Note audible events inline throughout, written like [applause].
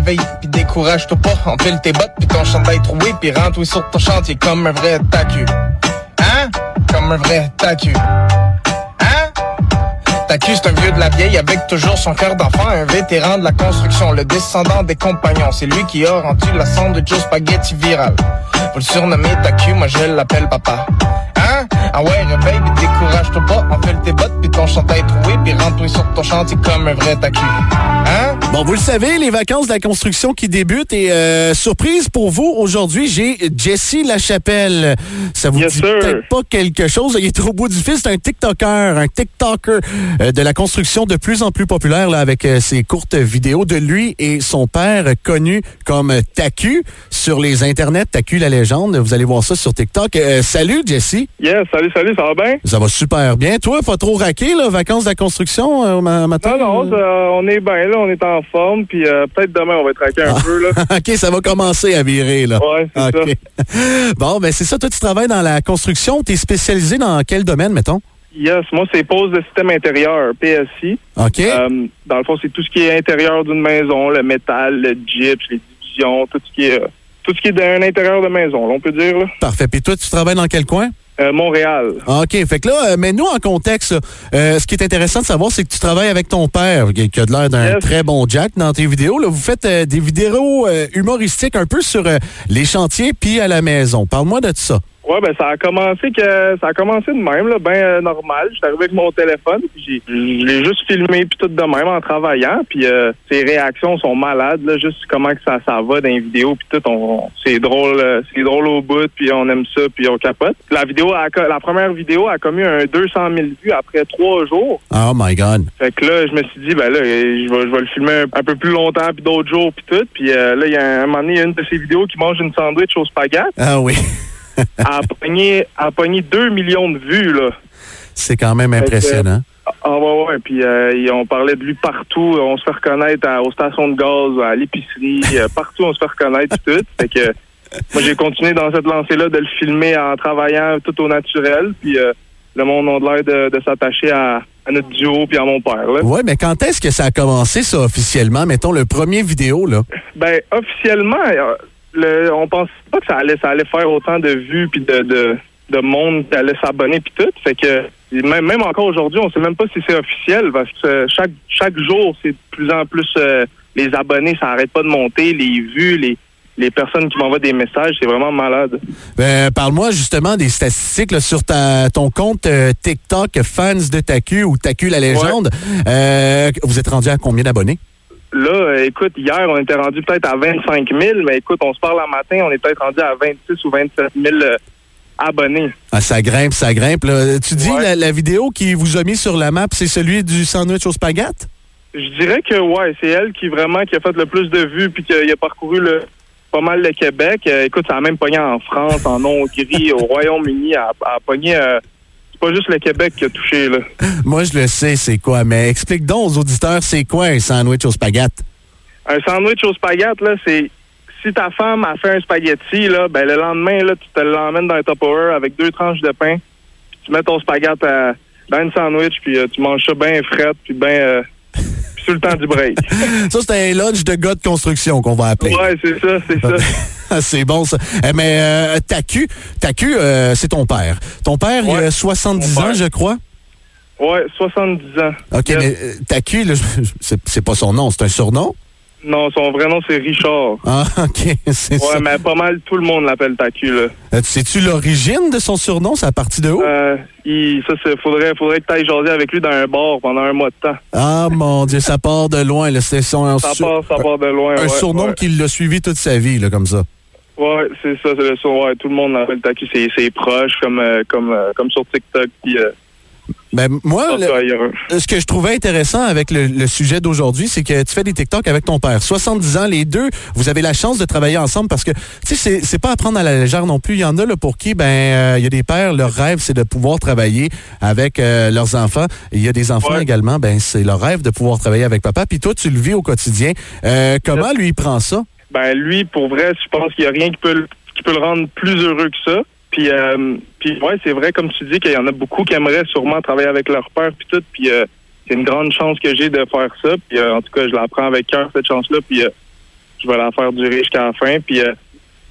réveille, puis décourage-toi pas. Enfile tes bottes, puis ton chandail troué, puis rentre sur ton chantier comme un vrai tacu. Hein? Comme un vrai tacu. Hein? Tacu, c'est un vieux de la vieille avec toujours son cœur d'enfant, un vétéran de la construction, le descendant des compagnons. C'est lui qui a rendu la sandwich au spaghetti viral. Vous le surnommer Tacu, moi je l'appelle papa. Hein? Ah ouais, réveille, décourage-toi pas. Enfile tes bottes, puis ton chandail troué, puis rentre oui, sur ton chantier comme un vrai tacu. Bon, vous le savez, les vacances de la construction qui débutent et euh, surprise pour vous, aujourd'hui, j'ai Jesse Lachapelle. Ça vous Yes, dit peut-être pas quelque chose. Il est au bout du fil, c'est un TikToker, un TikToker euh, de la construction de plus en plus populaire là, avec euh, ses courtes vidéos de lui et son père connu comme Taku sur les internets, Taku la légende. Vous allez voir ça sur TikTok. Euh, salut Jesse. Yes, salut, salut, ça va bien? Ça va super bien. Toi, pas trop raqué, là, vacances de la construction euh, matin? Non, non, ça, on est bien là, on est en forme, puis euh, peut-être demain on va traquer un peu, là. [laughs] OK, ça va commencer à virer, là. Ouais, c'est OK. [laughs] Bon, ben c'est ça. Toi, tu travailles dans la construction. Tu es spécialisé dans quel domaine, mettons? Yes, moi c'est pose de système intérieur, PSI. OK. Euh, dans le fond, c'est tout ce qui est intérieur d'une maison, le métal, le gyps, les divisions, tout ce qui est euh, tout ce qui est d'un intérieur de maison, là, on peut dire. Là. Parfait. Puis toi, tu travailles dans quel coin? Euh, Montréal. OK. Fait que là, euh, mets-nous en contexte. Euh, ce qui est intéressant de savoir, c'est que tu travailles avec ton père, qui a de l'air d'un Yes. très bon Jack dans tes vidéos. Là, vous faites euh, des vidéos humoristiques un peu sur les chantiers puis à la maison. Parle-moi de ça. Ben ça a commencé que ça a commencé de même, là, ben euh, normal. J'étais arrivé avec mon téléphone, puis j'ai je l'ai juste filmé puis tout de même en travaillant, puis euh, ses réactions sont malades, là, juste comment que ça ça va dans les vidéos puis tout, on, c'est drôle, euh, c'est drôle au bout, puis on aime ça, puis on capote. La vidéo, a, la première vidéo a commis un 200 000 vues après trois jours. Oh my God. Fait que là, je me suis dit, ben là, je vais, je vais le filmer un, un peu plus longtemps, puis d'autres jours, puis tout. Puis là, il y a un, un moment donné, il y a une de ces vidéos qui mange une sandwich au spaghetti. Ah oui. A pogné, a pogné 2 millions de vues, là. C'est quand même impressionnant. Ah ouais, ouais. Puis euh, on parlait de lui partout. On se fait reconnaître à- aux stations de gaz, à l'épicerie. [laughs] euh, partout, on se fait reconnaître tout. Fait que moi, j'ai continué dans cette lancée-là de le filmer en travaillant tout au naturel. Puis euh, le monde a l'air de, de s'attacher à, à notre duo puis à mon père. Ouais, mais quand est-ce que ça a commencé, ça, officiellement? Mettons, le premier vidéo, là. Ben, officiellement, euh, le, on pensait pas que ça allait, ça allait faire autant de vues puis de, de, de monde qui allait s'abonner puis tout. Fait que même, même encore aujourd'hui, on sait même pas si c'est officiel parce que euh, chaque chaque jour, c'est de plus en plus euh, les abonnés, ça arrête pas de monter, les vues, les les personnes qui m'envoient des messages, c'est vraiment malade. Ben, Parle-moi justement des statistiques là, sur ta, ton compte euh, TikTok Fans de Taku ou Taku la légende. Euh, vous êtes rendu à combien d'abonnés? Là, euh, écoute, hier, on était rendu peut-être à 25 000, mais écoute, on se parle un matin, on est peut-être rendu à 26 ou 27 000 euh, abonnés. Ah, ça grimpe, ça grimpe. là. Tu dis Ouais. la, la vidéo qui vous a mis sur la map, c'est celui du sandwich au spaghetti? Je dirais que ouais, c'est elle qui vraiment qui a fait le plus de vues puis qui a, a parcouru le pas mal le Québec. Euh, écoute, ça a même pogné en France, en Hongrie, au Royaume-Uni, à, à pogné. euh, pas juste le Québec qui a touché là. Moi, je le sais, c'est quoi, mais explique donc aux auditeurs, c'est quoi un sandwich au spaghetti? Un sandwich au spaghetti là, c'est si ta femme a fait un spaghetti là, ben le lendemain là, tu te l'emmènes dans un Tupperware avec deux tranches de pain, puis tu mets ton spaghetti à- dans une sandwich puis euh, tu manges ça bien frais puis bien euh, sur le temps du break. [laughs] Ça, c'est un lunch de gars de construction qu'on va appeler. ouais, c'est ça, c'est ça. [laughs] [laughs] C'est bon, ça. Eh, mais euh, Taku, Taku, euh, c'est ton père. Ton père, il Ouais, a 70 mon ans, je crois. Ouais, 70 ans. OK, Yes. mais euh, je- c'est pas son nom, c'est un surnom? Non, son vrai nom, c'est Richard. Ah, [laughs] OK, c'est Ouais, ça. mais pas mal tout le monde l'appelle Tacu, là. Euh, Sais-tu l'origine de son surnom? C'est à partir de où? Euh, il, ça, faudrait, faudrait que tu ailles jaser avec lui dans un bar pendant un mois de temps. Ah, mon Dieu, ça part de loin. là. C'est son, Ça sur- part, ça part de loin. un ouais, surnom ouais. qui l'a suivi toute sa vie, là, comme ça. Ouais, c'est ça, c'est le surnom. Ouais, tout le monde l'appelle Tacu. C'est, c'est proche, comme, euh, comme, euh, comme sur TikTok. Puis, euh, Ben, moi, le- ce que je trouvais intéressant avec le, le sujet d'aujourd'hui, c'est que tu fais des TikTok avec ton père. 70 ans, les deux, vous avez la chance de travailler ensemble parce que, tu sais, c'est- pas à prendre à la légère non plus. Il y en a là, pour qui, ben, il y a des pères, leur rêve, c'est de pouvoir travailler avec leurs enfants. Il y a des enfants Ouais. également, ben, c'est leur rêve de pouvoir travailler avec papa. Puis toi, tu le vis au quotidien. Comment lui, il prend ça? Ben, lui, pour vrai, je pense qu'il n'y a rien qui peut, le- qui peut le rendre plus heureux que ça. Puis, euh, puis ouais, c'est vrai, comme tu dis, qu'il y en a beaucoup qui aimeraient sûrement travailler avec leur père, puis tout. Puis, euh, c'est une grande chance que j'ai de faire ça. Puis, euh, en tout cas, je la prends avec cœur, cette chance-là. Puis, euh, je vais la faire durer jusqu'à la fin. Puis euh,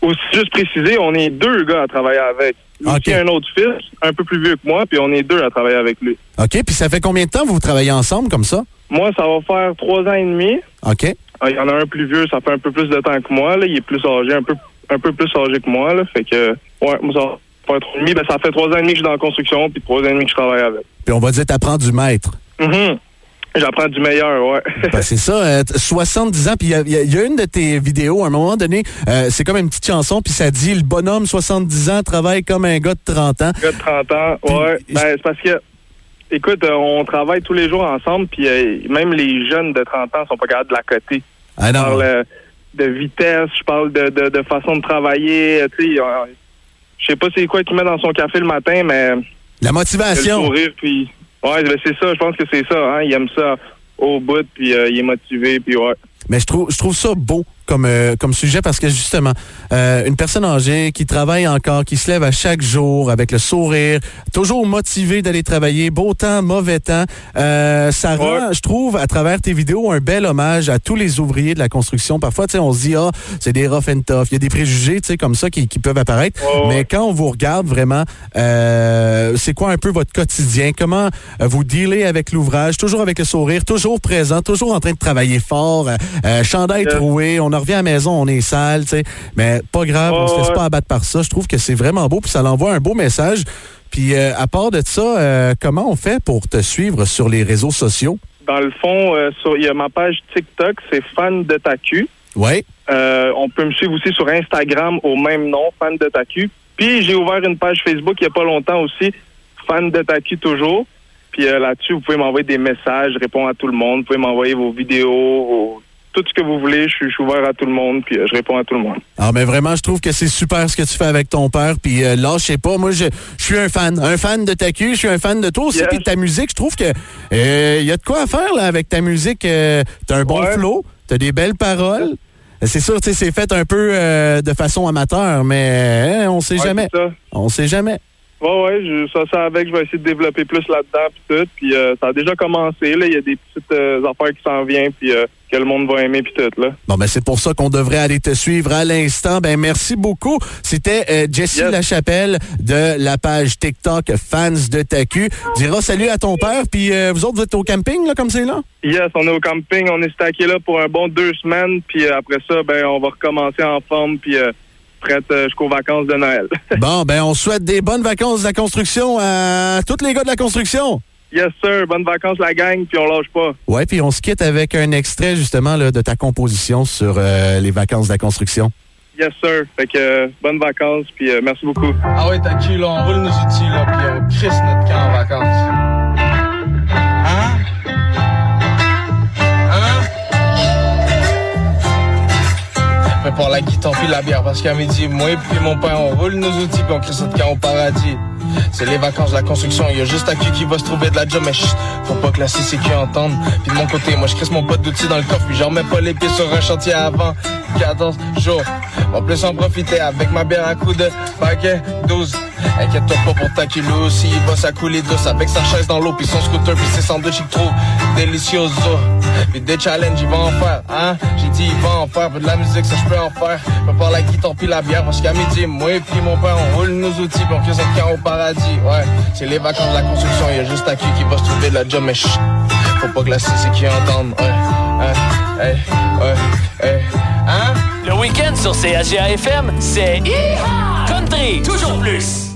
aussi, juste préciser, on est deux gars à travailler avec. Lui OK. aussi, un autre fils, un peu plus vieux que moi, puis on est deux à travailler avec lui. OK, puis ça fait combien de temps que vous travaillez ensemble comme ça? Moi, ça va faire trois ans et demi. OK. Ah, Il y en a un plus vieux, ça fait un peu plus de temps que moi. Là. Il est plus âgé, un peu un peu plus âgé que moi. Là. Fait que, ouais, moi, ça faire trois. Ben, ça fait trois ans et demi que je suis dans la construction, puis trois ans et demi que je travaille avec. Puis on va dire t'apprends du maître. Mhm. J'apprends du meilleur, ouais. Ben, c'est ça, euh, t- 70 ans, puis il y a, y y une de tes vidéos, à un moment donné, euh, c'est comme une petite chanson, puis ça dit « Le bonhomme, 70 ans, travaille comme un gars de 30 ans gars de 30 ans, ouais. Ben, c'est parce que, écoute, euh, on travaille tous les jours ensemble, puis euh, même les jeunes de 30 ans sont pas capables de la coter. ». Ah Je parle euh, de vitesse, je parle de, de, de façon de travailler. Tu sais, je sais pas c'est quoi qu'il met dans son café le matin, mais la a le motivation. sourire, puis ouais, ben, c'est ça. Je pense que c'est ça. Hein, il aime ça au bout, puis euh, il est motivé, puis ouais. Mais je trouve, je trouve ça beau comme, euh, comme sujet parce que justement, euh, une personne âgée qui travaille encore, qui se lève à chaque jour avec le sourire, toujours motivé d'aller travailler, beau temps, mauvais temps, euh, ça rend, je trouve, à travers tes vidéos, un bel hommage à tous les ouvriers de la construction. Parfois, tu sais, on se dit, ah, c'est des rough and tough. Il y a des préjugés, tu sais, comme ça qui, qui peuvent apparaître. Ouais. Mais quand on vous regarde vraiment, c'est quoi un peu votre quotidien? Comment vous dealez avec l'ouvrage? Toujours avec le sourire, toujours présent, toujours en train de travailler fort, chandail troué, on en revient à la maison, on est sale, tu sais. Mais pas grave, on se laisse ouais. pas abattre par ça. Je trouve que c'est vraiment beau, puis ça l'envoie un beau message. Puis euh, à part de ça, euh, comment on fait pour te suivre sur les réseaux sociaux? Dans le fond, euh, sur- il y a ma page TikTok, c'est fan de ta cul. Oui. On peut me suivre aussi sur Instagram au même nom, fan de Taku. Puis j'ai ouvert une page Facebook il n'y a pas longtemps aussi, fan de Taku toujours. Puis là-dessus, vous pouvez m'envoyer des messages, je réponds à tout le monde. Vous pouvez m'envoyer vos vidéos, vos- tout ce que vous voulez. Je suis, je suis ouvert à tout le monde, puis euh, je réponds à tout le monde. Ah, mais vraiment, je trouve que c'est super ce que tu fais avec ton père. Puis euh, là, je sais pas, moi, je, je suis un fan. Un fan de ta cul, je suis un fan de toi aussi. Yes. Puis de ta musique, je trouve que il y a de quoi à faire là, avec ta musique. Euh, t'as un bon Ouais. flow, t'as des belles paroles. C'est sûr, tu sais, c'est fait un peu euh, de façon amateur, mais euh, on sait Ouais, jamais. On sait jamais. Ouais, ouais, je, ça, ça avec, je vais essayer de développer plus là-dedans, puis tout. Puis euh, ça a déjà commencé, là. Il y a des petites euh, affaires qui s'en viennent, puis euh, que le monde va aimer, puis tout, là. Bon, ben c'est pour ça qu'on devrait aller te suivre à l'instant. Ben merci beaucoup. C'était euh, Jessie Yes. Lachapelle de la page TikTok Fans de Tacu. Dira salut à ton père. Puis euh, vous autres, vous êtes au camping, là, comme c'est là? Yes, on est au camping, on est stacké là pour un bon deux semaines, puis euh, après ça, ben on va recommencer en forme, puis euh, prête euh, jusqu'aux vacances de Noël. [laughs] Bon, ben on souhaite des bonnes vacances de la construction à tous les gars de la construction. yes, sir, bonnes vacances la gang, puis on lâche pas. Ouais, puis on se quitte avec un extrait justement là, de ta composition sur euh, les vacances de la construction. Yes, sir. Fait que euh, bonnes vacances, puis euh, merci beaucoup. Ah ouais, t'as là, on roule nos outils, là, puis on crisse notre camp en vacances. Prépare la guitare puis la bière, parce qu'à midi, moi et puis mon père, on roule nos outils, puis on crisse notre camp au paradis. C'est les vacances la construction, y a juste à qui qui va se trouver de la job, mais chut, faut pas que la CCQ entende. Puis de mon côté, moi je crisse mon pote d'outils dans le coffre, puis j'en remets pas les pieds sur un chantier avant 14 jours. On peut s'en profiter avec ma bière à coups de paquet 12. Inquiète-toi pas pour ta kilo aussi, il va s'accouler douce avec sa chaise dans l'eau, puis son scooter, puis ses sandwichs qu'il trouve délicioso. Puis des challenges, il va en faire, hein? J'ai dit, il va en faire, de la musique, ça je peux en faire. Prépare la guitare puis la bière, parce qu'à midi, moi et puis mon père, on roule nos outils, crée notre camp au paradis. Ouais, c'est les vacances de la construction, il y a juste à qui qui va se trouver de la job, mais chut, faut pas que la CCQ entende. Ouais, hein, hey, ouais, week-end sur CHGA FM, c'est Country, toujours plus.